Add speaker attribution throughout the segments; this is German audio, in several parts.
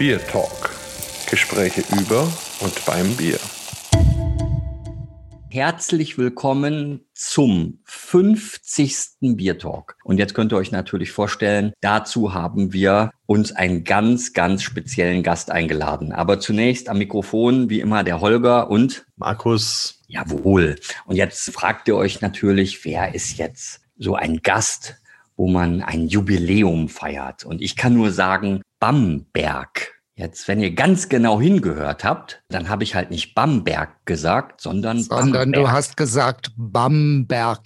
Speaker 1: Bier Talk. Gespräche über und beim Bier.
Speaker 2: Herzlich willkommen zum 50. Bier Talk. Und jetzt könnt ihr euch natürlich vorstellen, dazu haben wir uns einen ganz, ganz speziellen Gast eingeladen. Aber zunächst am Mikrofon, wie immer, der Holger und
Speaker 1: Markus.
Speaker 2: Jawohl. Und jetzt fragt ihr euch natürlich, wer ist jetzt so ein Gast, wo man ein Jubiläum feiert? Und ich kann nur sagen, Bamberg. Jetzt, wenn ihr ganz genau hingehört habt, dann habe ich halt nicht Bamberg gesagt, sondern
Speaker 3: Sondern
Speaker 2: Bamberg.
Speaker 3: du hast gesagt Bamberg.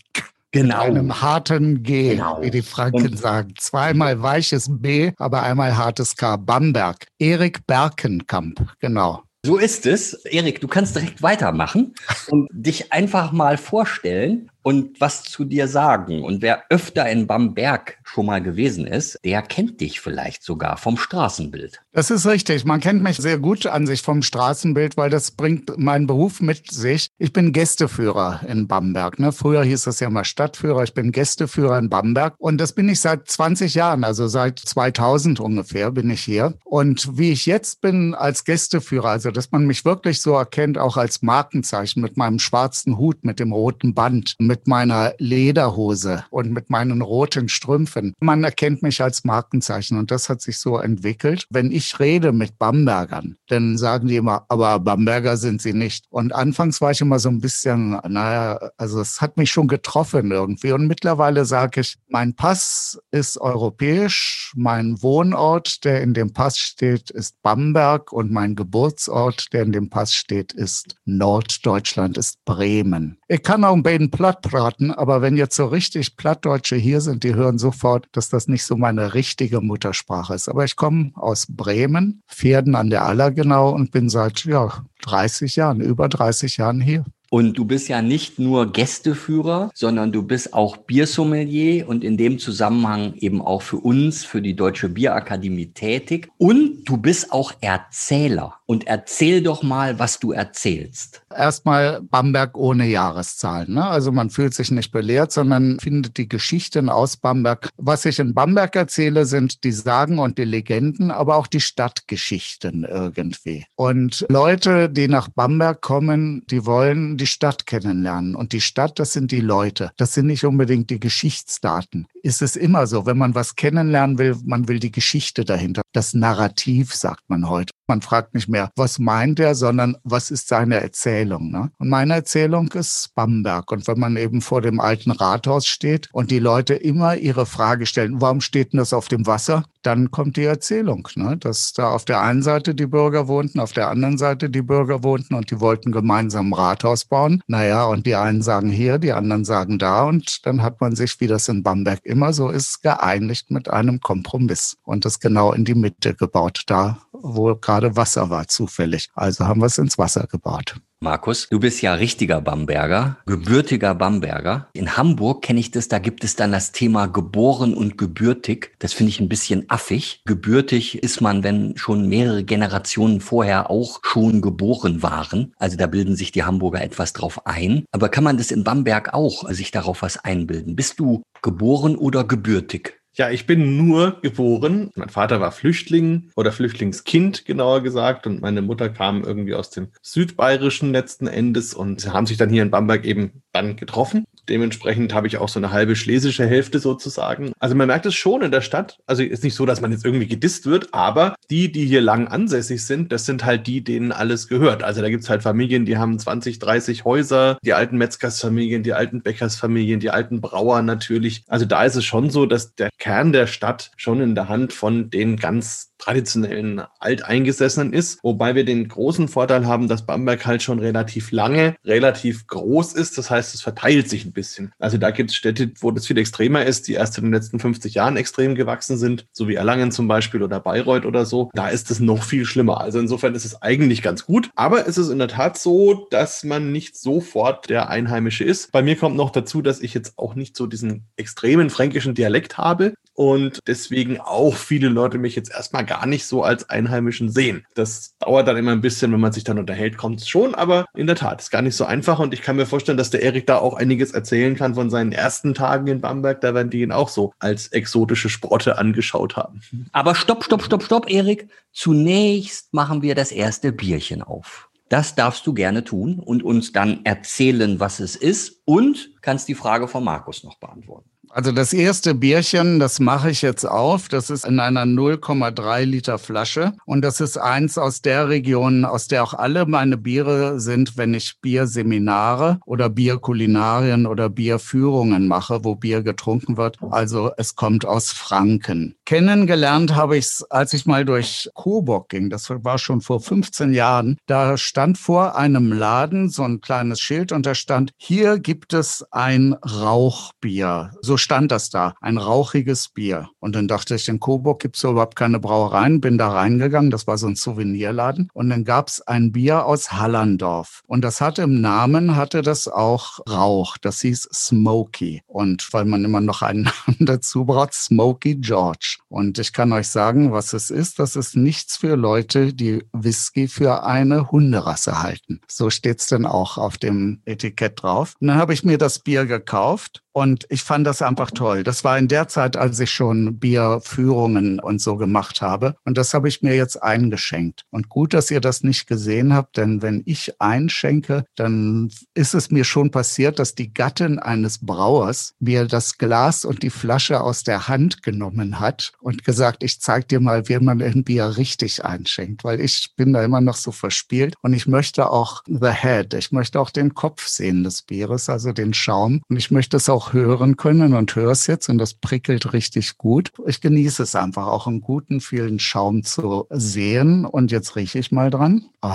Speaker 2: genau.
Speaker 3: Mit einem harten G,
Speaker 2: Genau.
Speaker 3: wie die Franken
Speaker 2: Und-
Speaker 3: sagen. Zweimal weiches B, aber einmal hartes K. Bamberg. Erik Berkenkamp, genau.
Speaker 2: So ist es. Erik, du kannst direkt weitermachen und dich einfach mal vorstellen und was zu dir sagen. Und wer öfter in Bamberg schon mal gewesen ist, der kennt dich vielleicht sogar vom Straßenbild.
Speaker 3: Das ist richtig. Man kennt mich sehr gut an sich vom Straßenbild, weil das bringt meinen Beruf mit sich. Ich bin Gästeführer in Bamberg. Ne? Früher hieß das ja mal Stadtführer. Ich bin Gästeführer in Bamberg. Und das bin ich seit 20 Jahren, also seit 2000 ungefähr bin ich hier. Und wie ich jetzt bin als Gästeführer, also dass man mich wirklich so erkennt, auch als Markenzeichen mit meinem schwarzen Hut, mit dem roten Band, mit meiner Lederhose und mit meinen roten Strümpfen. Man erkennt mich als Markenzeichen und das hat sich so entwickelt. Wenn ich rede mit Bambergern, dann sagen die immer, aber Bamberger sind sie nicht. Und anfangs war ich immer so ein bisschen, naja, also es hat mich schon getroffen irgendwie. Und mittlerweile sage ich, mein Pass ist europäisch, mein Wohnort, der in dem Pass steht, ist Bamberg und mein Geburtsort, der in dem Pass steht, ist Norddeutschland, ist Bremen. Ich kann auch ein bisschen platt praten, aber wenn jetzt so richtig Plattdeutsche hier sind, die hören sofort, dass das nicht so meine richtige Muttersprache ist. Aber ich komme aus Bremen, Pferden an der Aller genau und bin seit ja, 30 Jahren, über 30 Jahren hier.
Speaker 2: Und du bist ja nicht nur Gästeführer, sondern du bist auch Biersommelier und in dem Zusammenhang eben auch für uns, für die Deutsche Bierakademie tätig. Und du bist auch Erzähler. Und erzähl doch mal, was du erzählst.
Speaker 3: Erstmal Bamberg ohne Jahreszahlen. Ne? Also man fühlt sich nicht belehrt, sondern findet die Geschichten aus Bamberg. Was ich in Bamberg erzähle, sind die Sagen und die Legenden, aber auch die Stadtgeschichten irgendwie. Und Leute, die nach Bamberg kommen, die wollen die Stadt kennenlernen. Und die Stadt, das sind die Leute. Das sind nicht unbedingt die Geschichtsdaten. Ist es immer so, wenn man was kennenlernen will, man will die Geschichte dahinter. Das Narrativ, sagt man heute. Man fragt nicht mehr, was meint er, sondern was ist seine Erzählung. Ne? Und meine Erzählung ist Bamberg. Und wenn man eben vor dem alten Rathaus steht und die Leute immer ihre Frage stellen, warum steht denn das auf dem Wasser? Dann kommt die Erzählung, ne? dass da auf der einen Seite die Bürger wohnten, auf der anderen Seite die Bürger wohnten und die wollten gemeinsam ein Rathaus bauen. Naja, und die einen sagen hier, die anderen sagen da. Und dann hat man sich, wie das in Bamberg immer so ist, geeinigt mit einem Kompromiss und das genau in die Mitte gebaut, da wo gerade Wasser war zufällig. Also haben wir es ins Wasser gebaut.
Speaker 2: Markus, du bist ja richtiger Bamberger, gebürtiger Bamberger. In Hamburg kenne ich das, da gibt es dann das Thema geboren und gebürtig. Das finde ich ein bisschen affig. Gebürtig ist man, wenn schon mehrere Generationen vorher auch schon geboren waren. Also da bilden sich die Hamburger etwas drauf ein. Aber kann man das in Bamberg auch sich darauf was einbilden? Bist du geboren oder gebürtig?
Speaker 1: Ja, ich bin nur geboren. Mein Vater war Flüchtling oder Flüchtlingskind, genauer gesagt. Und meine Mutter kam irgendwie aus dem Südbayerischen letzten Endes und haben sich dann hier in Bamberg eben dann getroffen. Dementsprechend habe ich auch so eine halbe schlesische Hälfte sozusagen. Also man merkt es schon in der Stadt. Also ist nicht so, dass man jetzt irgendwie gedisst wird, aber die, die hier lang ansässig sind, das sind halt die, denen alles gehört. Also da gibt's halt Familien, die haben 20, 30 Häuser, die alten Metzgersfamilien, die alten Bäckersfamilien, die alten Brauer natürlich. Also da ist es schon so, dass der Kern der Stadt schon in der Hand von den ganz traditionellen Alteingesessenen ist, wobei wir den großen Vorteil haben, dass Bamberg halt schon relativ lange, relativ groß ist. Das heißt, es verteilt sich bisschen. Also da gibt es Städte, wo das viel extremer ist, die erst in den letzten 50 Jahren extrem gewachsen sind, so wie Erlangen zum Beispiel oder Bayreuth oder so. Da ist es noch viel schlimmer. Also insofern ist es eigentlich ganz gut. Aber es ist in der Tat so, dass man nicht sofort der Einheimische ist. Bei mir kommt noch dazu, dass ich jetzt auch nicht so diesen extremen fränkischen Dialekt habe. Und deswegen auch viele Leute mich jetzt erstmal gar nicht so als Einheimischen sehen. Das dauert dann immer ein bisschen, wenn man sich dann unterhält, kommt es schon, aber in der Tat, ist gar nicht so einfach und ich kann mir vorstellen, dass der Erik da auch einiges erzählen kann von seinen ersten Tagen in Bamberg. Da werden die ihn auch so als exotische Sprotte angeschaut haben.
Speaker 2: Aber stopp, stopp, stopp, stopp, Erik. Zunächst machen wir das erste Bierchen auf. Das darfst du gerne tun und uns dann erzählen, was es ist und kannst die Frage von Markus noch beantworten.
Speaker 3: Also das erste Bierchen, das mache ich jetzt auf. Das ist in einer 0,3 Liter Flasche. Und das ist eins aus der Region, aus der auch alle meine Biere sind, wenn ich Bierseminare oder Bierkulinarien oder Bierführungen mache, wo Bier getrunken wird. Also es kommt aus Franken. Kennengelernt habe ich es, als ich mal durch Coburg ging. Das war schon vor 15 Jahren. Da stand vor einem Laden so ein kleines Schild und da stand, hier gibt es ein Rauchbier. So stand das da, ein rauchiges Bier. Und dann dachte ich, in Coburg gibt es überhaupt keine Brauereien, bin da reingegangen, das war so ein Souvenirladen. Und dann gab es ein Bier aus Hallandorf. Und das hatte im Namen, hatte das auch Rauch. Das hieß Smoky. Und weil man immer noch einen Namen dazu braucht, Smoky George. Und ich kann euch sagen, was es ist. Das ist nichts für Leute, die Whisky für eine Hunderasse halten. So steht es dann auch auf dem Etikett drauf. Und dann habe ich mir das Bier gekauft und ich fand das einfach toll. Das war in der Zeit, als ich schon Bierführungen und so gemacht habe. Und das habe ich mir jetzt eingeschenkt. Und gut, dass ihr das nicht gesehen habt, denn wenn ich einschenke, dann ist es mir schon passiert, dass die Gattin eines Brauers mir das Glas und die Flasche aus der Hand genommen hat und gesagt, ich zeig dir mal, wie man ein Bier richtig einschenkt, weil ich bin da immer noch so verspielt und ich möchte auch the head, ich möchte auch den Kopf sehen des Bieres, also den Schaum und ich möchte es auch auch hören können und höre es jetzt und das prickelt richtig gut. Ich genieße es einfach auch einen guten, vielen Schaum zu sehen und jetzt rieche ich mal dran. Oh.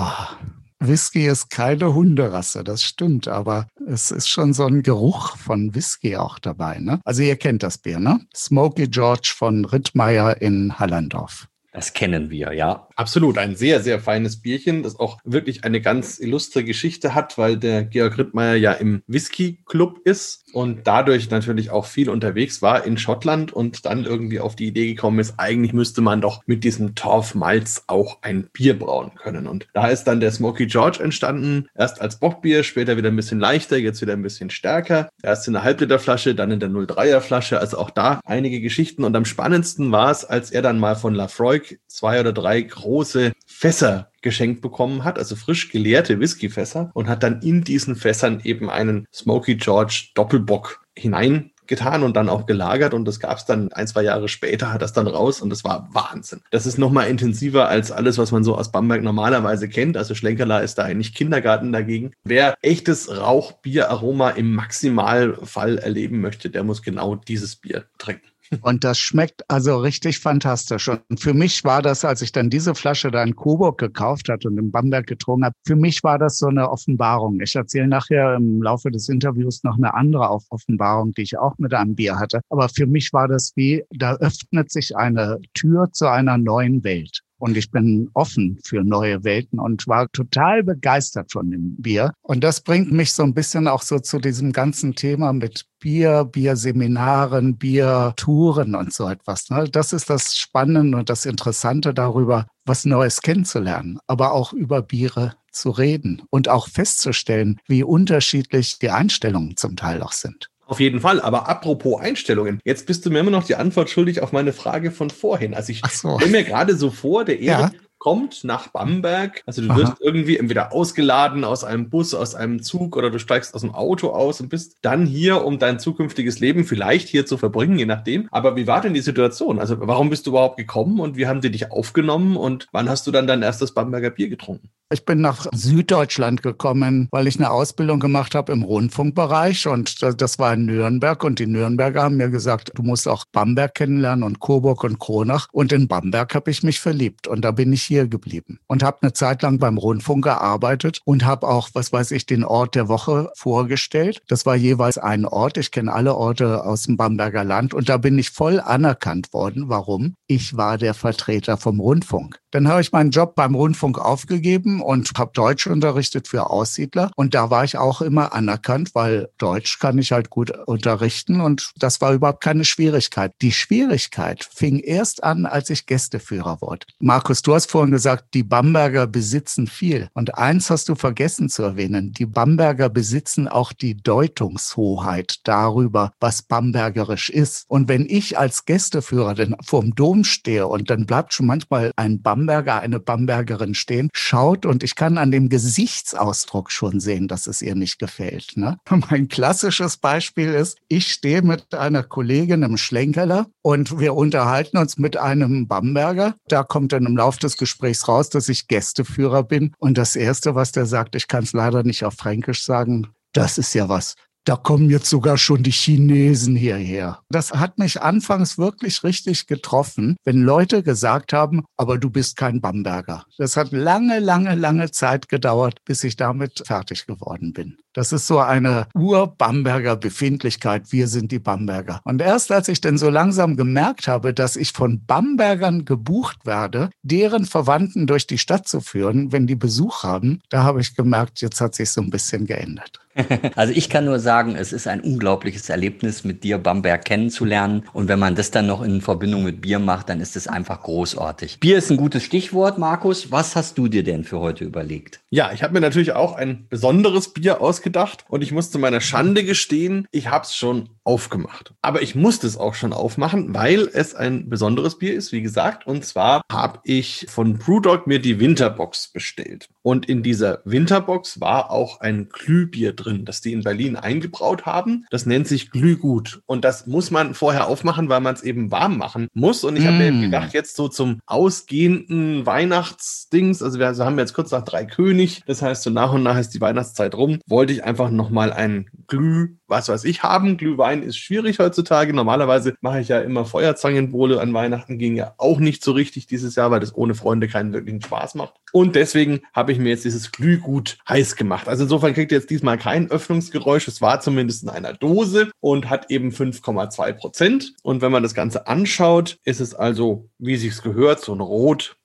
Speaker 3: Whisky ist keine Hunderasse, das stimmt, aber es ist schon so ein Geruch von Whisky auch dabei. Ne? Also ihr kennt das Bier, ne? Smoky George von Rittmeier in Hallandorf.
Speaker 2: Das kennen wir, ja.
Speaker 1: Absolut, ein sehr, sehr feines Bierchen, das auch wirklich eine ganz illustre Geschichte hat, weil der Georg Rittmeier ja im Whisky-Club ist und dadurch natürlich auch viel unterwegs war in Schottland und dann irgendwie auf die Idee gekommen ist, eigentlich müsste man doch mit diesem Torfmalz auch ein Bier brauen können. Und da ist dann der Smoky George entstanden, erst als Bockbier, später wieder ein bisschen leichter, jetzt wieder ein bisschen stärker. Erst in der Halbliterflasche, dann in der 03er Flasche, also auch da einige Geschichten. Und am spannendsten war es, als er dann mal von Lafroy Zeug zwei oder drei große Fässer geschenkt bekommen hat, also frisch geleerte Whiskyfässer und hat dann in diesen Fässern eben einen Smoky George Doppelbock hinein getan und dann auch gelagert und das gab es dann ein, zwei Jahre später, hat das dann raus und das war Wahnsinn. Das ist nochmal intensiver als alles, was man so aus Bamberg normalerweise kennt. Also Schlenkerla ist da eigentlich Kindergarten dagegen. Wer echtes Rauchbieraroma im Maximalfall erleben möchte, der muss genau dieses Bier trinken.
Speaker 3: Und das schmeckt also richtig fantastisch. Und für mich war das, als ich dann diese Flasche da in Coburg gekauft hatte und in Bamberg getrunken habe, für mich war das so eine Offenbarung. Ich erzähle nachher im Laufe des Interviews noch eine andere Offenbarung, die ich auch mit einem Bier hatte. Aber für mich war das wie, da öffnet sich eine Tür zu einer neuen Welt. Und ich bin offen für neue Welten und war total begeistert von dem Bier. Und das bringt mich so ein bisschen auch so zu diesem ganzen Thema mit Bier, Bierseminaren, Biertouren und so etwas. Ne? Das ist das Spannende und das Interessante darüber, was Neues kennenzulernen, aber auch über Biere zu reden und auch festzustellen, wie unterschiedlich die Einstellungen zum Teil auch sind.
Speaker 1: Auf jeden Fall. Aber apropos Einstellungen, jetzt bist du mir immer noch die Antwort schuldig auf meine Frage von vorhin. Also ich so. stelle mir gerade so vor, der Erik ja kommt nach Bamberg. Also du Aha. wirst irgendwie entweder ausgeladen aus einem Bus, aus einem Zug oder du steigst aus dem Auto aus und bist dann hier, um dein zukünftiges Leben vielleicht hier zu verbringen, je nachdem. Aber wie war denn die Situation? Also warum bist du überhaupt gekommen und wie haben sie dich aufgenommen und wann hast du dann dein erstes Bamberger Bier getrunken?
Speaker 3: Ich bin nach Süddeutschland gekommen, weil ich eine Ausbildung gemacht habe im Rundfunkbereich und das war in Nürnberg und die Nürnberger haben mir gesagt, du musst auch Bamberg kennenlernen und Coburg und Kronach und in Bamberg habe ich mich verliebt und da bin ich hier geblieben und habe eine Zeit lang beim Rundfunk gearbeitet und habe auch, was weiß ich, den Ort der Woche vorgestellt. Das war jeweils ein Ort. Ich kenne alle Orte aus dem Bamberger Land und da bin ich voll anerkannt worden. Warum? Ich war der Vertreter vom Rundfunk. Dann habe ich meinen Job beim Rundfunk aufgegeben und habe Deutsch unterrichtet für Aussiedler. Und da war ich auch immer anerkannt, weil Deutsch kann ich halt gut unterrichten und das war überhaupt keine Schwierigkeit. Die Schwierigkeit fing erst an, als ich Gästeführer wurde. Markus, du hast vorhin gesagt, die Bamberger besitzen viel. Und eins hast du vergessen zu erwähnen. Die Bamberger besitzen auch die Deutungshoheit darüber, was bambergerisch ist. Und wenn ich als Gästeführer denn vorm Dom stehe und dann bleibt schon manchmal ein Bamberger, eine Bambergerin stehen, schaut und ich kann an dem Gesichtsausdruck schon sehen, dass es ihr nicht gefällt. Ne? Mein klassisches Beispiel ist, ich stehe mit einer Kollegin im Schlenkerler und wir unterhalten uns mit einem Bamberger. Da kommt dann im Laufe des Gesprächs raus, dass ich Gästeführer bin. Und das Erste, was der sagt, ich kann es leider nicht auf Fränkisch sagen, das ist ja was da kommen jetzt sogar schon die Chinesen hierher. Das hat mich anfangs wirklich richtig getroffen, wenn Leute gesagt haben, aber du bist kein Bamberger. Das hat lange, lange, lange Zeit gedauert, bis ich damit fertig geworden bin. Das ist so eine Ur-Bamberger Befindlichkeit. Wir sind die Bamberger. Und erst als ich denn so langsam gemerkt habe, dass ich von Bambergern gebucht werde, deren Verwandten durch die Stadt zu führen, wenn die Besuch haben, da habe ich gemerkt, jetzt hat sich so ein bisschen geändert.
Speaker 2: Also ich kann nur sagen, es ist ein unglaubliches Erlebnis, mit dir Bamberg kennenzulernen. Und wenn man das dann noch in Verbindung mit Bier macht, dann ist es einfach großartig. Bier ist ein gutes Stichwort, Markus. Was hast du dir denn für heute überlegt?
Speaker 1: Ja, ich habe mir natürlich auch ein besonderes Bier ausgedacht und ich muss zu meiner Schande gestehen, ich habe es schon aufgemacht. Aber ich musste es auch schon aufmachen, weil es ein besonderes Bier ist, wie gesagt. Und zwar habe ich von Brewdog mir die Winterbox bestellt. Und in dieser Winterbox war auch ein Glühbier drin, das die in Berlin eingebraut haben. Das nennt sich Glühgut. Und das muss man vorher aufmachen, weil man es eben warm machen muss. Und ich mm. habe mir gedacht, jetzt so zum ausgehenden Weihnachtsdings, also wir haben jetzt kurz nach drei König, das heißt so nach und nach ist die Weihnachtszeit rum, wollte ich einfach nochmal ein Glüh, was weiß ich, haben. Glühwein ist schwierig heutzutage. Normalerweise mache ich ja immer Feuerzangenbowle an Weihnachten, ging ja auch nicht so richtig dieses Jahr, weil das ohne Freunde keinen wirklichen Spaß macht. Und deswegen habe ich mir jetzt dieses Glühgut heiß gemacht. Also insofern kriegt ihr jetzt diesmal kein Öffnungsgeräusch. Es war zumindest in einer Dose und hat eben 5,2 Prozent. Und wenn man das Ganze anschaut, ist es also, wie sich's gehört, so ein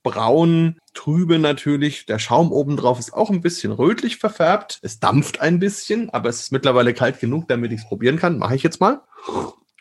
Speaker 1: rot-braun, trübe natürlich. Der Schaum obendrauf ist auch ein bisschen rötlich verfärbt. Es dampft ein bisschen, aber es ist mittlerweile kalt genug, damit ich es probieren kann. Mache ich jetzt mal.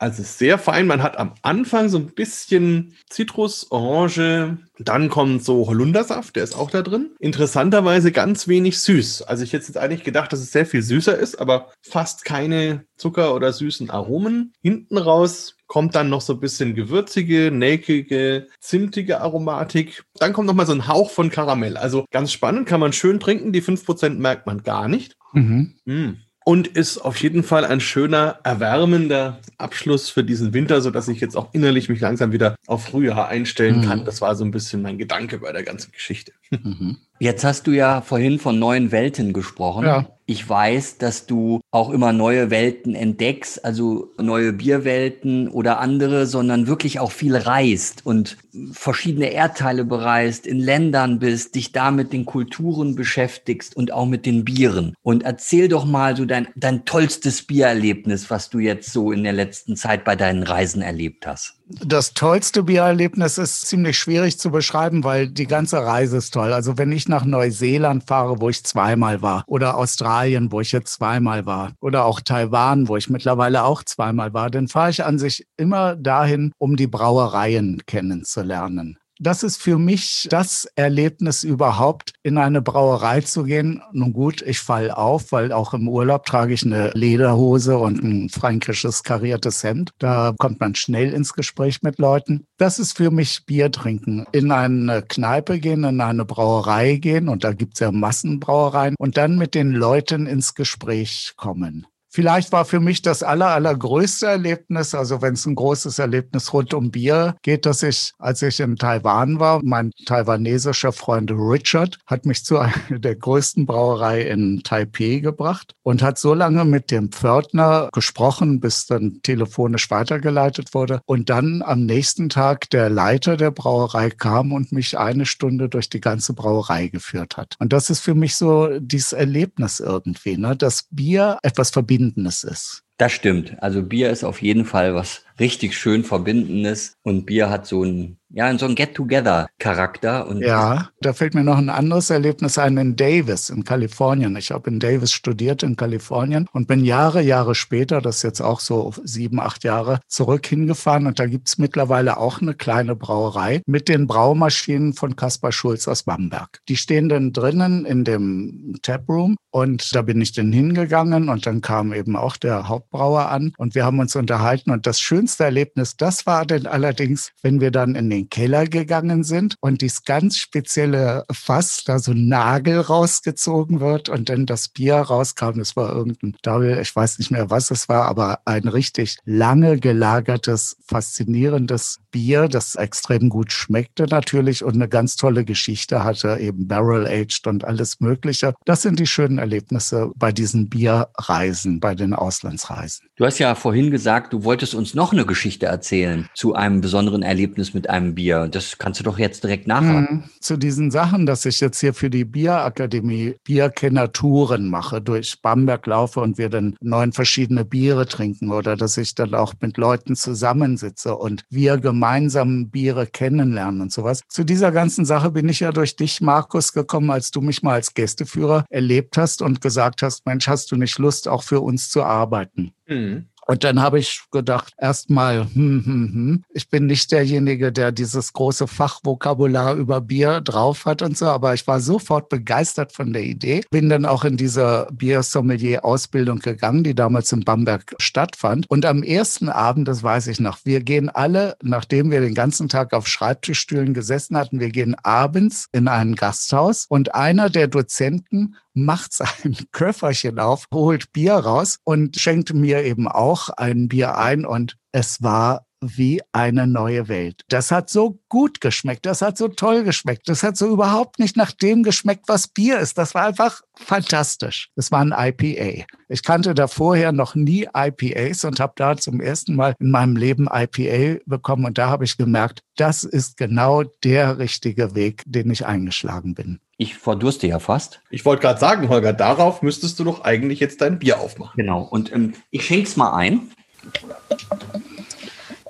Speaker 1: Also sehr fein. Man hat am Anfang so ein bisschen Zitrus, Orange, dann kommt so Holundersaft, der ist auch da drin. Interessanterweise ganz wenig süß. Also ich hätte jetzt eigentlich gedacht, dass es sehr viel süßer ist, aber fast keine Zucker oder süßen Aromen. Hinten raus kommt dann noch so ein bisschen gewürzige, nelkige, zimtige Aromatik. Dann kommt noch mal so ein Hauch von Karamell. Also ganz spannend, kann man schön trinken. Die 5% merkt man gar nicht. Mhm. Mm und ist auf jeden Fall ein schöner, erwärmender Abschluss für diesen Winter, so dass ich jetzt auch innerlich mich langsam wieder auf Frühjahr einstellen mhm. kann. Das war so ein bisschen mein Gedanke bei der ganzen Geschichte.
Speaker 2: Mhm. Jetzt hast du ja vorhin von neuen Welten gesprochen. Ja. Ich weiß, dass du auch immer neue Welten entdeckst, also neue Bierwelten oder andere, sondern wirklich auch viel reist und verschiedene Erdteile bereist, in Ländern bist, dich da mit den Kulturen beschäftigst und auch mit den Bieren. Und erzähl doch mal so dein, dein tollstes Biererlebnis, was du jetzt so in der letzten Zeit bei deinen Reisen erlebt hast.
Speaker 3: Das tollste Biererlebnis ist ziemlich schwierig zu beschreiben, weil die ganze Reise ist toll. Also wenn ich nach Neuseeland fahre, wo ich zweimal war, oder Australien, wo ich jetzt zweimal war, oder auch Taiwan, wo ich mittlerweile auch zweimal war, dann fahre ich an sich immer dahin, um die Brauereien kennenzulernen. Das ist für mich das Erlebnis überhaupt, in eine Brauerei zu gehen. Nun gut, ich fall auf, weil auch im Urlaub trage ich eine Lederhose und ein fränkisches kariertes Hemd. Da kommt man schnell ins Gespräch mit Leuten. Das ist für mich Bier trinken. In eine Kneipe gehen, in eine Brauerei gehen und da gibt's ja Massenbrauereien und dann mit den Leuten ins Gespräch kommen. Vielleicht war für mich das aller, allergrößte Erlebnis, also wenn es ein großes Erlebnis rund um Bier geht, dass ich, als ich in Taiwan war, mein taiwanesischer Freund Richard hat mich zu einer der größten Brauerei in Taipei gebracht und hat so lange mit dem Pförtner gesprochen, bis dann telefonisch weitergeleitet wurde. Und dann am nächsten Tag der Leiter der Brauerei kam und mich eine Stunde durch die ganze Brauerei geführt hat. Und das ist für mich so dieses Erlebnis irgendwie, ne? dass Bier etwas Verbindendes ist.
Speaker 2: Das stimmt. Also Bier ist auf jeden Fall was richtig schön Verbindendes und Bier hat so ein, ja, so ein Get-Together-Charakter.
Speaker 3: Ja, da fällt mir noch ein anderes Erlebnis ein in Davis in Kalifornien. Ich habe in Davis studiert in Kalifornien und bin Jahre, Jahre später, das ist jetzt auch so sieben, acht Jahre, zurück hingefahren und da gibt's mittlerweile auch eine kleine Brauerei mit den Braumaschinen von Kaspar Schulz aus Bamberg. Die stehen dann drinnen in dem Taproom und da bin ich dann hingegangen und dann kam eben auch der Hauptbrauer an und wir haben uns unterhalten und das schönste Erlebnis, das war denn allerdings, wenn wir dann in den Keller gegangen sind und dieses ganz spezielle Fass, da so ein Nagel rausgezogen wird und dann das Bier rauskam. Das war irgendein Double, ich weiß nicht mehr, was es war, aber ein richtig lange gelagertes, faszinierendes Bier, das extrem gut schmeckte natürlich und eine ganz tolle Geschichte hatte, eben Barrel-Aged und alles Mögliche. Das sind die schönen Erlebnisse bei diesen Bierreisen, bei den Auslandsreisen.
Speaker 2: guys Du hast ja vorhin gesagt, du wolltest uns noch eine Geschichte erzählen zu einem besonderen Erlebnis mit einem Bier. Das kannst du doch jetzt direkt nachhaken.
Speaker 3: Mhm. Zu diesen Sachen, dass ich jetzt hier für die Bierakademie Bierkenner-Touren mache, durch Bamberg laufe und wir dann neun verschiedene Biere trinken oder dass ich dann auch mit Leuten zusammensitze und wir gemeinsam Biere kennenlernen und sowas. Zu dieser ganzen Sache bin ich ja durch dich, Markus, gekommen, als du mich mal als Gästeführer erlebt hast und gesagt hast, Mensch, hast du nicht Lust, auch für uns zu arbeiten? Mhm. Und dann habe ich gedacht, erstmal, hm, hm, hm, ich bin nicht derjenige, der dieses große Fachvokabular über Bier drauf hat und so, aber ich war sofort begeistert von der Idee. Bin dann auch in diese Biersommelier-Ausbildung gegangen, die damals in Bamberg stattfand. Und am ersten Abend, das weiß ich noch, wir gehen alle, nachdem wir den ganzen Tag auf Schreibtischstühlen gesessen hatten, wir gehen abends in ein Gasthaus und einer der Dozenten macht sein Köfferchen auf, holt Bier raus und schenkt mir eben auch ein Bier ein. Und es war wie eine neue Welt. Das hat so gut geschmeckt, das hat so toll geschmeckt, das hat so überhaupt nicht nach dem geschmeckt, was Bier ist. Das war einfach fantastisch. Das war ein IPA. Ich kannte da vorher noch nie IPAs und habe da zum ersten Mal in meinem Leben IPA bekommen und da habe ich gemerkt, das ist genau der richtige Weg, den ich eingeschlagen bin.
Speaker 2: Ich verdurste ja fast.
Speaker 1: Ich wollte gerade sagen, Holger, darauf müsstest du doch eigentlich jetzt dein Bier aufmachen.
Speaker 2: Genau. Und ähm, ich es mal ein.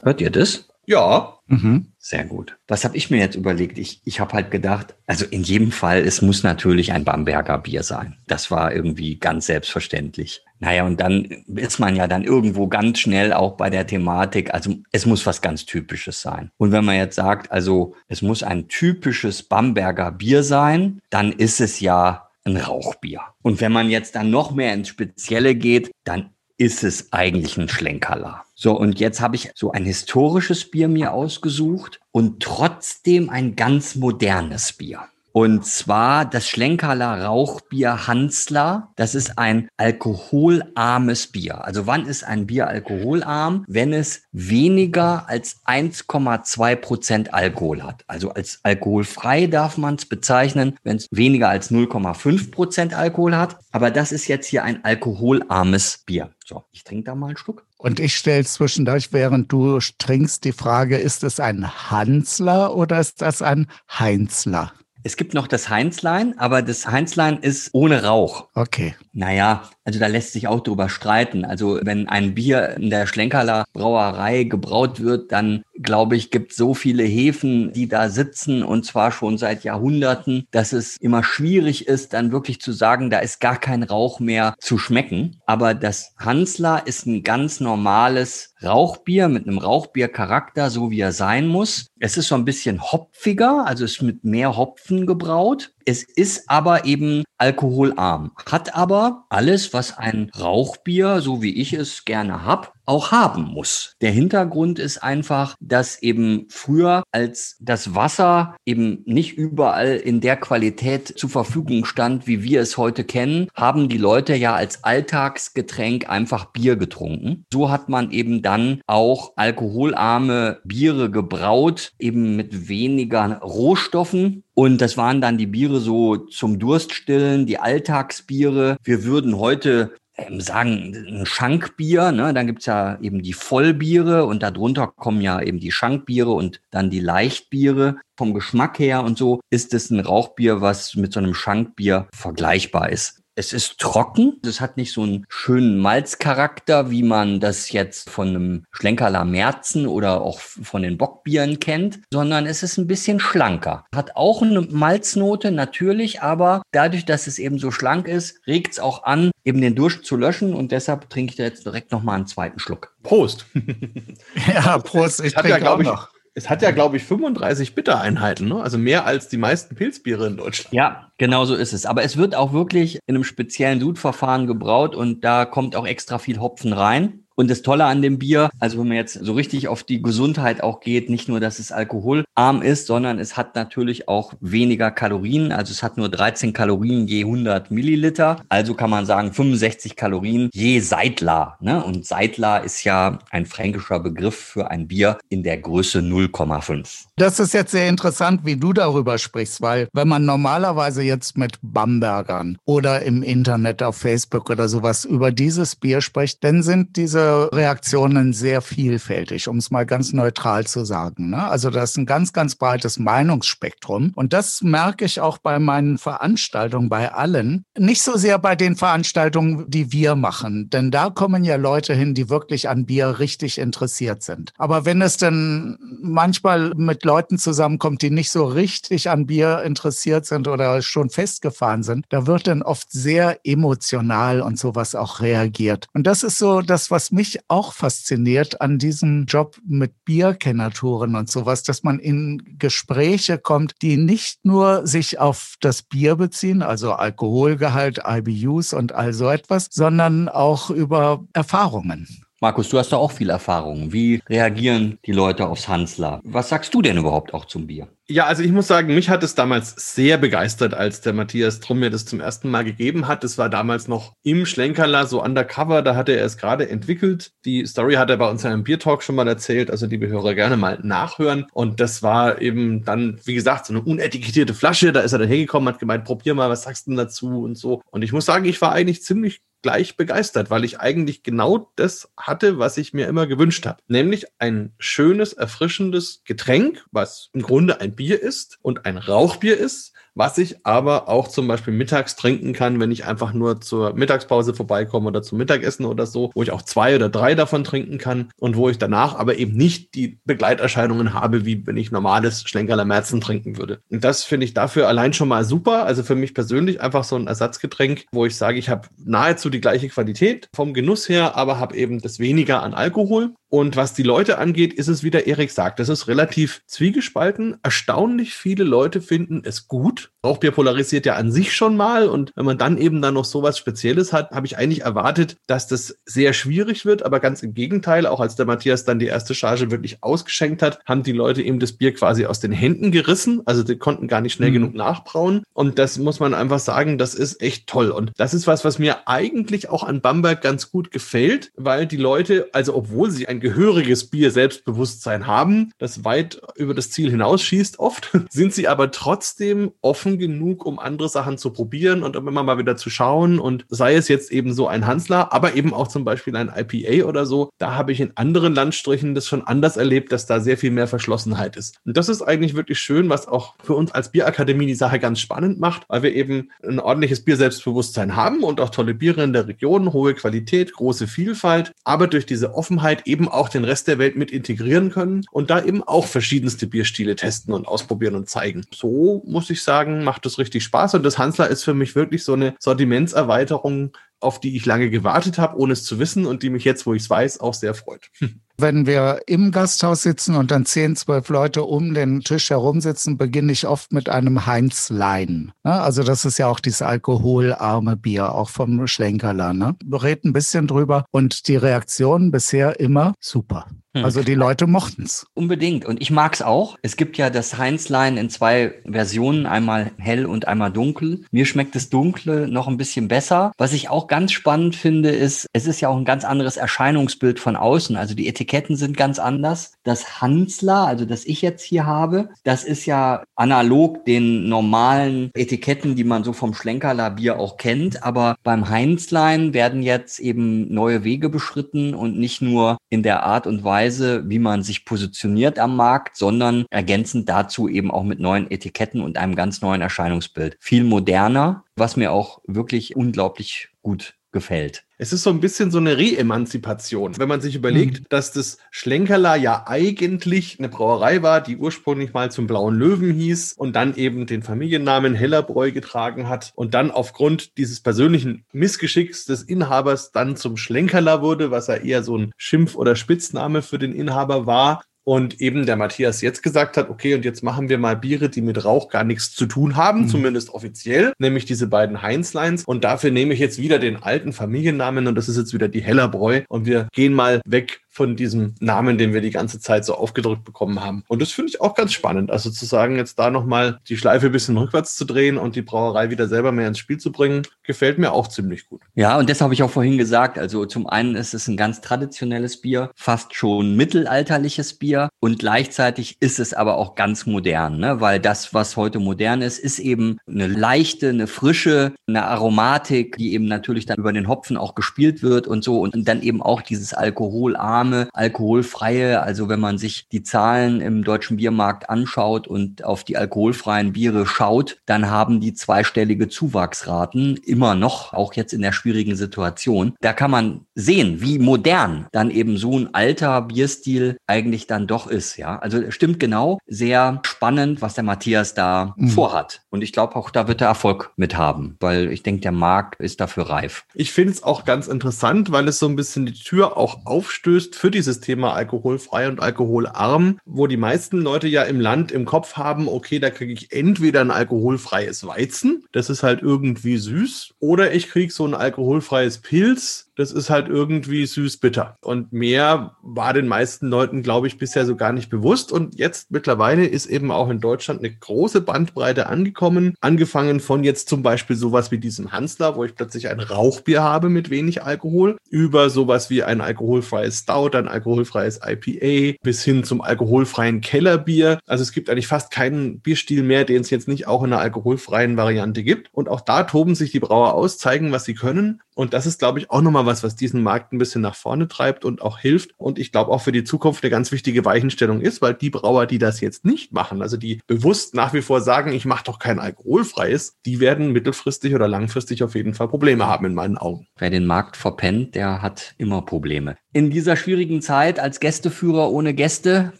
Speaker 2: Hört ihr das?
Speaker 1: Ja.
Speaker 2: Mhm. Sehr gut. Was habe ich mir jetzt überlegt? Ich, ich habe halt gedacht, also in jedem Fall, es muss natürlich ein Bamberger Bier sein. Das war irgendwie ganz selbstverständlich. Naja, und dann ist man ja dann irgendwo ganz schnell auch bei der Thematik, also es muss was ganz Typisches sein. Und wenn man jetzt sagt, also es muss ein typisches Bamberger Bier sein, dann ist es ja ein Rauchbier. Und wenn man jetzt dann noch mehr ins Spezielle geht, dann ist es eigentlich ein Schlenkerler. So, und jetzt habe ich so ein historisches Bier mir ausgesucht und trotzdem ein ganz modernes Bier. Und zwar das Schlenkerler Rauchbier Hansler. Das ist ein alkoholarmes Bier. Also wann ist ein Bier alkoholarm? Wenn es weniger als 1,2 Prozent Alkohol hat. Also als alkoholfrei darf man es bezeichnen, wenn es weniger als 0,5 Prozent Alkohol hat. Aber das ist jetzt hier ein alkoholarmes Bier. So, ich trinke da mal einen Schluck.
Speaker 3: Und ich stelle zwischendurch, während du trinkst, die Frage, ist es ein Hansler oder ist das ein Heinzler?
Speaker 2: Es gibt noch das Heinzlein, aber das Heinzlein ist ohne Rauch.
Speaker 3: Okay.
Speaker 2: Naja, also da lässt sich auch drüber streiten. Also wenn ein Bier in der Schlenkerler Brauerei gebraut wird, dann glaube ich, gibt so viele Hefen, die da sitzen und zwar schon seit Jahrhunderten, dass es immer schwierig ist, dann wirklich zu sagen, da ist gar kein Rauch mehr zu schmecken. Aber das Hansler ist ein ganz normales Rauchbier mit einem Rauchbiercharakter, so wie er sein muss. Es ist so ein bisschen hopfiger, also ist mit mehr Hopfen gebraut. Es ist aber eben alkoholarm, hat aber alles, was ein Rauchbier, so wie ich es gerne hab, auch haben muss. Der Hintergrund ist einfach, dass eben früher, als das Wasser eben nicht überall in der Qualität zur Verfügung stand, wie wir es heute kennen, haben die Leute ja als Alltagsgetränk einfach Bier getrunken. So hat man eben dann auch alkoholarme Biere gebraut, eben mit weniger Rohstoffen und das waren dann die Biere so zum Durststillen, die Alltagsbiere. Wir würden heute sagen, ein Schankbier, ne? dann gibt's ja eben die Vollbiere und darunter kommen ja eben die Schankbiere und dann die Leichtbiere. Vom Geschmack her und so ist es ein Rauchbier, was mit so einem Schankbier vergleichbar ist. Es ist trocken. Es hat nicht so einen schönen Malzcharakter, wie man das jetzt von einem Schlenkerler Merzen oder auch von den Bockbieren kennt, sondern es ist ein bisschen schlanker. Hat auch eine Malznote natürlich, aber dadurch, dass es eben so schlank ist, regt es auch an, eben den Durst zu löschen und deshalb trinke ich da jetzt direkt nochmal einen zweiten Schluck.
Speaker 1: Prost.
Speaker 3: ja, Prost.
Speaker 1: Ich trinke ja, auch noch. Es hat ja, glaube ich, 35 Bittereinheiten, ne? also mehr als die meisten Pilzbiere in Deutschland.
Speaker 2: Ja, genau so ist es. Aber es wird auch wirklich in einem speziellen Sudverfahren gebraut und da kommt auch extra viel Hopfen rein. Und das Tolle an dem Bier, also wenn man jetzt so richtig auf die Gesundheit auch geht, nicht nur, dass es alkoholarm ist, sondern es hat natürlich auch weniger Kalorien. Also es hat nur 13 Kalorien je 100 Milliliter. Also kann man sagen 65 Kalorien je Seidler. Ne? Und Seidler ist ja ein fränkischer Begriff für ein Bier in der Größe 0,5.
Speaker 3: Das ist jetzt sehr interessant, wie du darüber sprichst, weil wenn man normalerweise jetzt mit Bambergern oder im Internet auf Facebook oder sowas über dieses Bier spricht, dann sind diese Reaktionen sehr vielfältig, um es mal ganz neutral zu sagen. Ne? Also das ist ein ganz, ganz breites Meinungsspektrum. Und das merke ich auch bei meinen Veranstaltungen, bei allen. Nicht so sehr bei den Veranstaltungen, die wir machen, denn da kommen ja Leute hin, die wirklich an Bier richtig interessiert sind. Aber wenn es dann manchmal mit Leuten zusammenkommt, die nicht so richtig an Bier interessiert sind oder schon festgefahren sind, da wird dann oft sehr emotional und sowas auch reagiert. Und das ist so das, was mich auch fasziniert an diesem Job mit Bierkennaturen und sowas, dass man in Gespräche kommt, die nicht nur sich auf das Bier beziehen, also Alkoholgehalt, IBUs und all so etwas, sondern auch über Erfahrungen.
Speaker 2: Markus, du hast da auch viel Erfahrung. Wie reagieren die Leute aufs Hansler? Was sagst du denn überhaupt auch zum Bier?
Speaker 1: Ja, also ich muss sagen, mich hat es damals sehr begeistert, als der Matthias Trumm mir das zum ersten Mal gegeben hat. Das war damals noch im Schlenkerler, so undercover, da hatte er es gerade entwickelt. Die Story hat er bei uns in einem Biertalk schon mal erzählt, also liebe Hörer gerne mal nachhören. Und das war eben dann, wie gesagt, so eine unetikettierte Flasche. Da ist er dann hergekommen, hat gemeint, probier mal, was sagst du denn dazu und so. Und ich muss sagen, ich war eigentlich ziemlich gleich begeistert, weil ich eigentlich genau das hatte, was ich mir immer gewünscht habe. Nämlich ein schönes, erfrischendes Getränk, was im Grunde ein Bier ist und ein Rauchbier ist, was ich aber auch zum Beispiel mittags trinken kann, wenn ich einfach nur zur Mittagspause vorbeikomme oder zum Mittagessen oder so, wo ich auch zwei oder drei davon trinken kann und wo ich danach aber eben nicht die Begleiterscheinungen habe, wie wenn ich normales Schlenkerler Merzen trinken würde. Und das finde ich dafür allein schon mal super. Also für mich persönlich einfach so ein Ersatzgetränk, wo ich sage, ich habe nahezu die gleiche Qualität vom Genuss her, aber habe eben das weniger an Alkohol. Und was die Leute angeht, ist es, wie der Erik sagt, das ist relativ zwiegespalten. Erstaunlich viele Leute finden es gut. Rauchbier polarisiert ja an sich schon mal. Und wenn man dann eben dann noch so was Spezielles hat, habe ich eigentlich erwartet, dass das sehr schwierig wird. Aber ganz im Gegenteil, auch als der Matthias dann die erste Charge wirklich ausgeschenkt hat, haben die Leute eben das Bier quasi aus den Händen gerissen. Also die konnten gar nicht schnell mhm. genug nachbrauen. Und das muss man einfach sagen, das ist echt toll. Und das ist was, was mir eigentlich auch an Bamberg ganz gut gefällt, weil die Leute, also obwohl sie ein gehöriges Bier-Selbstbewusstsein haben, das weit über das Ziel hinausschießt oft, sind sie aber trotzdem offen genug, um andere Sachen zu probieren und um immer mal wieder zu schauen. Und sei es jetzt eben so ein Hansler, aber eben auch zum Beispiel ein IPA oder so, da habe ich in anderen Landstrichen das schon anders erlebt, dass da sehr viel mehr Verschlossenheit ist. Und das ist eigentlich wirklich schön, was auch für uns als Bierakademie die Sache ganz spannend macht, weil wir eben ein ordentliches Bier-Selbstbewusstsein haben und auch tolle Biere in der Region, hohe Qualität, große Vielfalt, aber durch diese Offenheit eben auch den Rest der Welt mit integrieren können und da eben auch verschiedenste Bierstile testen und ausprobieren und zeigen. So muss ich sagen, macht es richtig Spaß und das Hansler ist für mich wirklich so eine Sortimentserweiterung, auf die ich lange gewartet habe, ohne es zu wissen und die mich jetzt, wo ich es weiß, auch sehr freut.
Speaker 3: Wenn wir im Gasthaus sitzen und dann zehn, zwölf Leute um den Tisch herum sitzen, beginne ich oft mit einem Heinzlein. Also das ist ja auch dieses alkoholarme Bier, auch vom Schlenkerler. Ne? Wir reden ein bisschen drüber und die Reaktion bisher immer super. Hm. Also die Leute mochten es.
Speaker 2: Unbedingt. Und ich mag es auch. Es gibt ja das Heinzlein in zwei Versionen, einmal hell und einmal dunkel. Mir schmeckt das Dunkle noch ein bisschen besser. Was ich auch ganz spannend finde, ist, es ist ja auch ein ganz anderes Erscheinungsbild von außen. Also die Etiketten sind ganz anders. Das Hansler, also das ich jetzt hier habe, das ist ja analog den normalen Etiketten, die man so vom Schlenkerler Bier auch kennt. Aber beim Heinzlein werden jetzt eben neue Wege beschritten und nicht nur in der Art und Weise, Weise, wie man sich positioniert am Markt, sondern ergänzend dazu eben auch mit neuen Etiketten und einem ganz neuen Erscheinungsbild. Viel moderner, was mir auch wirklich unglaublich gut gefällt.
Speaker 1: Es ist so ein bisschen so eine Re-Emanzipation, wenn man sich überlegt, mhm. dass das Schlenkerler ja eigentlich eine Brauerei war, die ursprünglich mal zum Blauen Löwen hieß und dann eben den Familiennamen Hellerbräu getragen hat und dann aufgrund dieses persönlichen Missgeschicks des Inhabers dann zum Schlenkerler wurde, was ja eher so ein Schimpf- oder Spitzname für den Inhaber war und eben der Matthias jetzt gesagt hat, okay, und jetzt machen wir mal Biere, die mit Rauch gar nichts zu tun haben, mhm. zumindest offiziell, nämlich diese beiden Heinzleins. Und dafür nehme ich jetzt wieder den alten Familiennamen und das ist jetzt wieder die Hellerbräu. Und wir gehen mal weg von diesem Namen, den wir die ganze Zeit so aufgedrückt bekommen haben. Und das finde ich auch ganz spannend. Also zu sagen, jetzt da nochmal die Schleife ein bisschen rückwärts zu drehen und die Brauerei wieder selber mehr ins Spiel zu bringen, gefällt mir auch ziemlich gut.
Speaker 2: Ja, und das habe ich auch vorhin gesagt. Also zum einen ist es ein ganz traditionelles Bier, fast schon mittelalterliches Bier und gleichzeitig ist es aber auch ganz modern, ne? weil das, was heute modern ist, ist eben eine leichte, eine frische, eine Aromatik, die eben natürlich dann über den Hopfen auch gespielt wird und so und dann eben auch dieses alkoholarme arme, alkoholfreie. Also wenn man sich die Zahlen im deutschen Biermarkt anschaut und auf die alkoholfreien Biere schaut, dann haben die zweistellige Zuwachsraten immer noch, auch jetzt in der schwierigen Situation. Da kann man sehen, wie modern dann eben so ein alter Bierstil eigentlich dann doch ist. Ja, also stimmt genau. Sehr spannend, was der Matthias da mhm. vorhat. Und ich glaube auch, da wird er Erfolg mit haben, weil ich denke, der Markt ist dafür reif.
Speaker 1: Ich finde es auch ganz interessant, weil es so ein bisschen die Tür auch aufstößt gelöst für dieses Thema alkoholfrei und alkoholarm, wo die meisten Leute ja im Land im Kopf haben, okay, da kriege ich entweder ein alkoholfreies Weizen, das ist halt irgendwie süß, oder ich kriege so ein alkoholfreies Pilz, das ist halt irgendwie süß-bitter. Und mehr war den meisten Leuten, glaube ich, bisher so gar nicht bewusst. Und jetzt mittlerweile ist eben auch in Deutschland eine große Bandbreite angekommen. Angefangen von jetzt zum Beispiel sowas wie diesem Hansler, wo ich plötzlich ein Rauchbier habe mit wenig Alkohol, über sowas wie ein alkoholfreies Stout, ein alkoholfreies IPA, bis hin zum alkoholfreien Kellerbier. Also es gibt eigentlich fast keinen Bierstil mehr, den es jetzt nicht auch in einer alkoholfreien Variante gibt. Und auch da toben sich die Brauer aus, zeigen, was sie können. Und das ist, glaube ich, auch nochmal was, was diesen Markt ein bisschen nach vorne treibt und auch hilft. Und ich glaube auch für die Zukunft eine ganz wichtige Weichenstellung ist, weil die Brauer, die das jetzt nicht machen, also die bewusst nach wie vor sagen, ich mache doch kein alkoholfreies, die werden mittelfristig oder langfristig auf jeden Fall Probleme haben in meinen Augen.
Speaker 2: Wer den Markt verpennt, der hat immer Probleme in dieser schwierigen Zeit als Gästeführer ohne Gäste.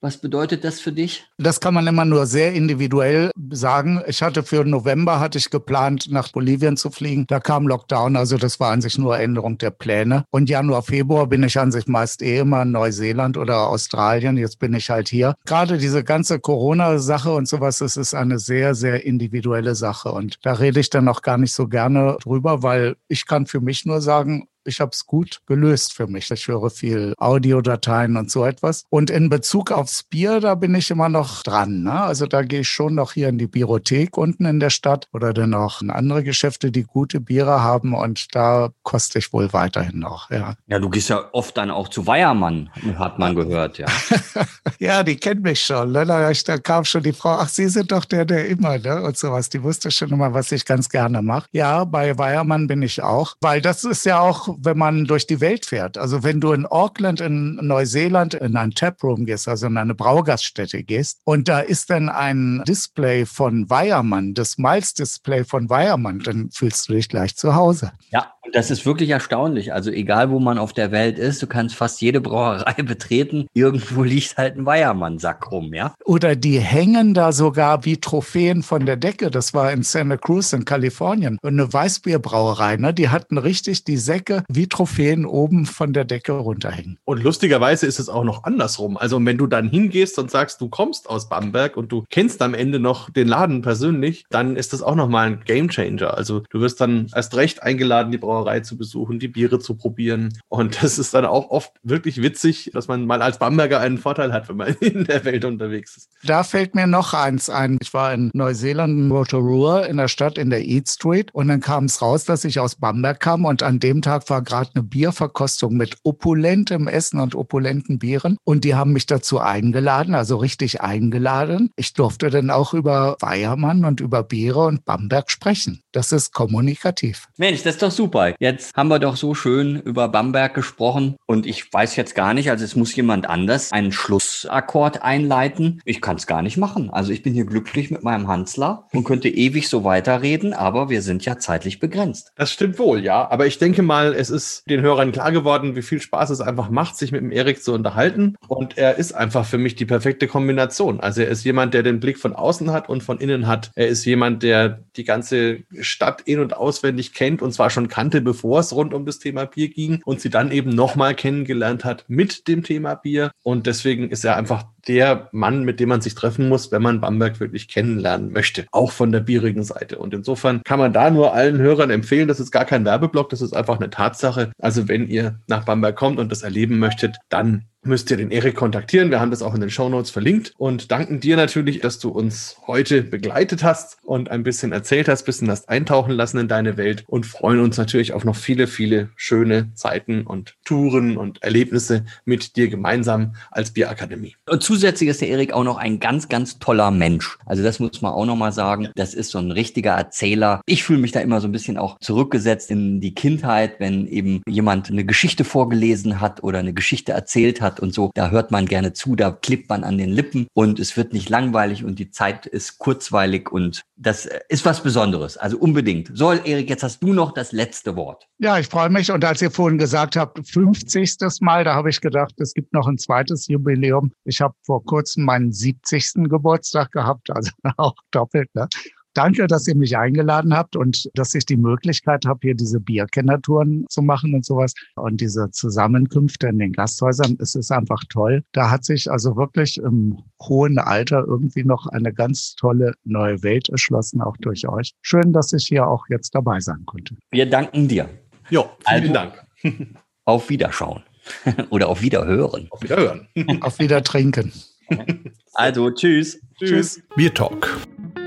Speaker 2: Was bedeutet das für dich?
Speaker 3: Das kann man immer nur sehr individuell sagen. Ich hatte für November hatte ich geplant, nach Bolivien zu fliegen. Da kam Lockdown, also das war an sich nur Änderung der Pläne. Und Januar, Februar bin ich an sich meist eh immer in Neuseeland oder Australien. Jetzt bin ich halt hier. Gerade diese ganze Corona-Sache und sowas, das ist eine sehr, sehr individuelle Sache. Und da rede ich dann auch gar nicht so gerne drüber, weil ich kann für mich nur sagen, ich habe es gut gelöst für mich. Ich höre viel Audiodateien und so etwas. Und in Bezug aufs Bier, da bin ich immer noch dran. Ne? Also da gehe ich schon noch hier in die Biothek unten in der Stadt oder dann auch in andere Geschäfte, die gute Biere haben. Und da koste ich wohl weiterhin noch. Ja,
Speaker 2: ja du gehst ja oft dann auch zu Weiermann, hat man gehört, ja.
Speaker 3: ja, die kennt mich schon. Ne? Da, da kam schon die Frau, ach, Sie sind doch der, der immer, ne? Und sowas. Die wusste schon immer, was ich ganz gerne mache. Ja, bei Weiermann bin ich auch, weil das ist ja auch wenn man durch die Welt fährt. Also wenn du in Auckland, in Neuseeland in ein Taproom gehst, also in eine Braugaststätte gehst, und da ist dann ein Display von Weiermann, das Miles-Display von Weiermann, dann fühlst du dich gleich zu Hause.
Speaker 2: Ja, das ist wirklich erstaunlich. Also egal, wo man auf der Welt ist, du kannst fast jede Brauerei betreten. Irgendwo liegt halt ein Weiermann-Sack rum, ja?
Speaker 3: Oder die hängen da sogar wie Trophäen von der Decke. Das war in Santa Cruz in Kalifornien. Und eine Weißbierbrauerei, ne? Die hatten richtig die Säcke wie Trophäen oben von der Decke runterhängen.
Speaker 1: Und lustigerweise ist es auch noch andersrum. Also wenn du dann hingehst und sagst, du kommst aus Bamberg und du kennst am Ende noch den Laden persönlich, dann ist das auch nochmal ein Gamechanger. Also du wirst dann erst recht eingeladen, die Brauerei Brauerei zu besuchen, die Biere zu probieren. Und das ist dann auch oft wirklich witzig, dass man mal als Bamberger einen Vorteil hat, wenn man in der Welt unterwegs ist.
Speaker 3: Da fällt mir noch eins ein. Ich war in Neuseeland, in Rotorua, in der Stadt in der Eat Street. Und dann kam es raus, dass ich aus Bamberg kam. Und an dem Tag war gerade eine Bierverkostung mit opulentem Essen und opulenten Bieren. Und die haben mich dazu eingeladen, also richtig eingeladen. Ich durfte dann auch über Weiermann und über Biere und Bamberg sprechen. Das ist kommunikativ.
Speaker 2: Mensch, das ist doch super dabei. Jetzt haben wir doch so schön über Bamberg gesprochen und ich weiß jetzt gar nicht, also es muss jemand anders einen Schlussakkord einleiten. Ich kann es gar nicht machen. Also ich bin hier glücklich mit meinem Hansler und könnte ewig so weiterreden, aber wir sind ja zeitlich begrenzt.
Speaker 1: Das stimmt wohl, ja. Aber ich denke mal, es ist den Hörern klar geworden, wie viel Spaß es einfach macht, sich mit dem Erik zu unterhalten. Und er ist einfach für mich die perfekte Kombination. Also er ist jemand, der den Blick von außen hat und von innen hat. Er ist jemand, der die ganze Stadt in- und auswendig kennt und zwar schon kannte, bevor es rund um das Thema Bier ging und sie dann eben nochmal kennengelernt hat mit dem Thema Bier. Und deswegen ist er einfach der Mann, mit dem man sich treffen muss, wenn man Bamberg wirklich kennenlernen möchte, auch von der bierigen Seite. Und insofern kann man da nur allen Hörern empfehlen, das ist gar kein Werbeblock, das ist einfach eine Tatsache. Also wenn ihr nach Bamberg kommt und das erleben möchtet, dann müsst ihr den Erik kontaktieren. Wir haben das auch in den Show Notes verlinkt und danken dir natürlich, dass du uns heute begleitet hast und ein bisschen erzählt hast, bisschen hast eintauchen lassen in deine Welt und freuen uns natürlich auf noch viele, viele schöne Zeiten und Touren und Erlebnisse mit dir gemeinsam als Bierakademie.
Speaker 2: Und zusätzlich ist der Erik auch noch ein ganz, ganz toller Mensch. Also das muss man auch noch mal sagen. Das ist so ein richtiger Erzähler. Ich fühle mich da immer so ein bisschen auch zurückgesetzt in die Kindheit, wenn eben jemand eine Geschichte vorgelesen hat oder eine Geschichte erzählt hat und so, da hört man gerne zu, da klippt man an den Lippen und es wird nicht langweilig und die Zeit ist kurzweilig und das ist was Besonderes. Also unbedingt. So, Erik, jetzt hast du noch das letzte Wort.
Speaker 3: Ja, ich freue mich. Und als ihr vorhin gesagt habt, 50. Mal, da habe ich gedacht, es gibt noch ein zweites Jubiläum. Ich habe vor kurzem meinen 70. Geburtstag gehabt, also auch doppelt. Ne? Danke, dass ihr mich eingeladen habt und dass ich die Möglichkeit habe, hier diese Bierkennatouren zu machen und sowas und diese Zusammenkünfte in den Gasthäusern. Es ist einfach toll. Da hat sich also wirklich im hohen Alter irgendwie noch eine ganz tolle neue Welt erschlossen, auch durch euch. Schön, dass ich hier auch jetzt dabei sein konnte.
Speaker 2: Wir danken dir.
Speaker 1: Jo, vielen also, Dank.
Speaker 2: Auf Wiederschauen oder auf Wiederhören.
Speaker 1: Auf Wiederhören.
Speaker 3: auf Wiedertrinken.
Speaker 2: Also, tschüss.
Speaker 1: Tschüss. Bier Talk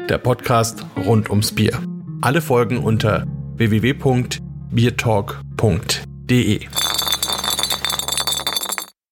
Speaker 1: der Podcast rund ums Bier. Alle Folgen unter www.biertalk.de.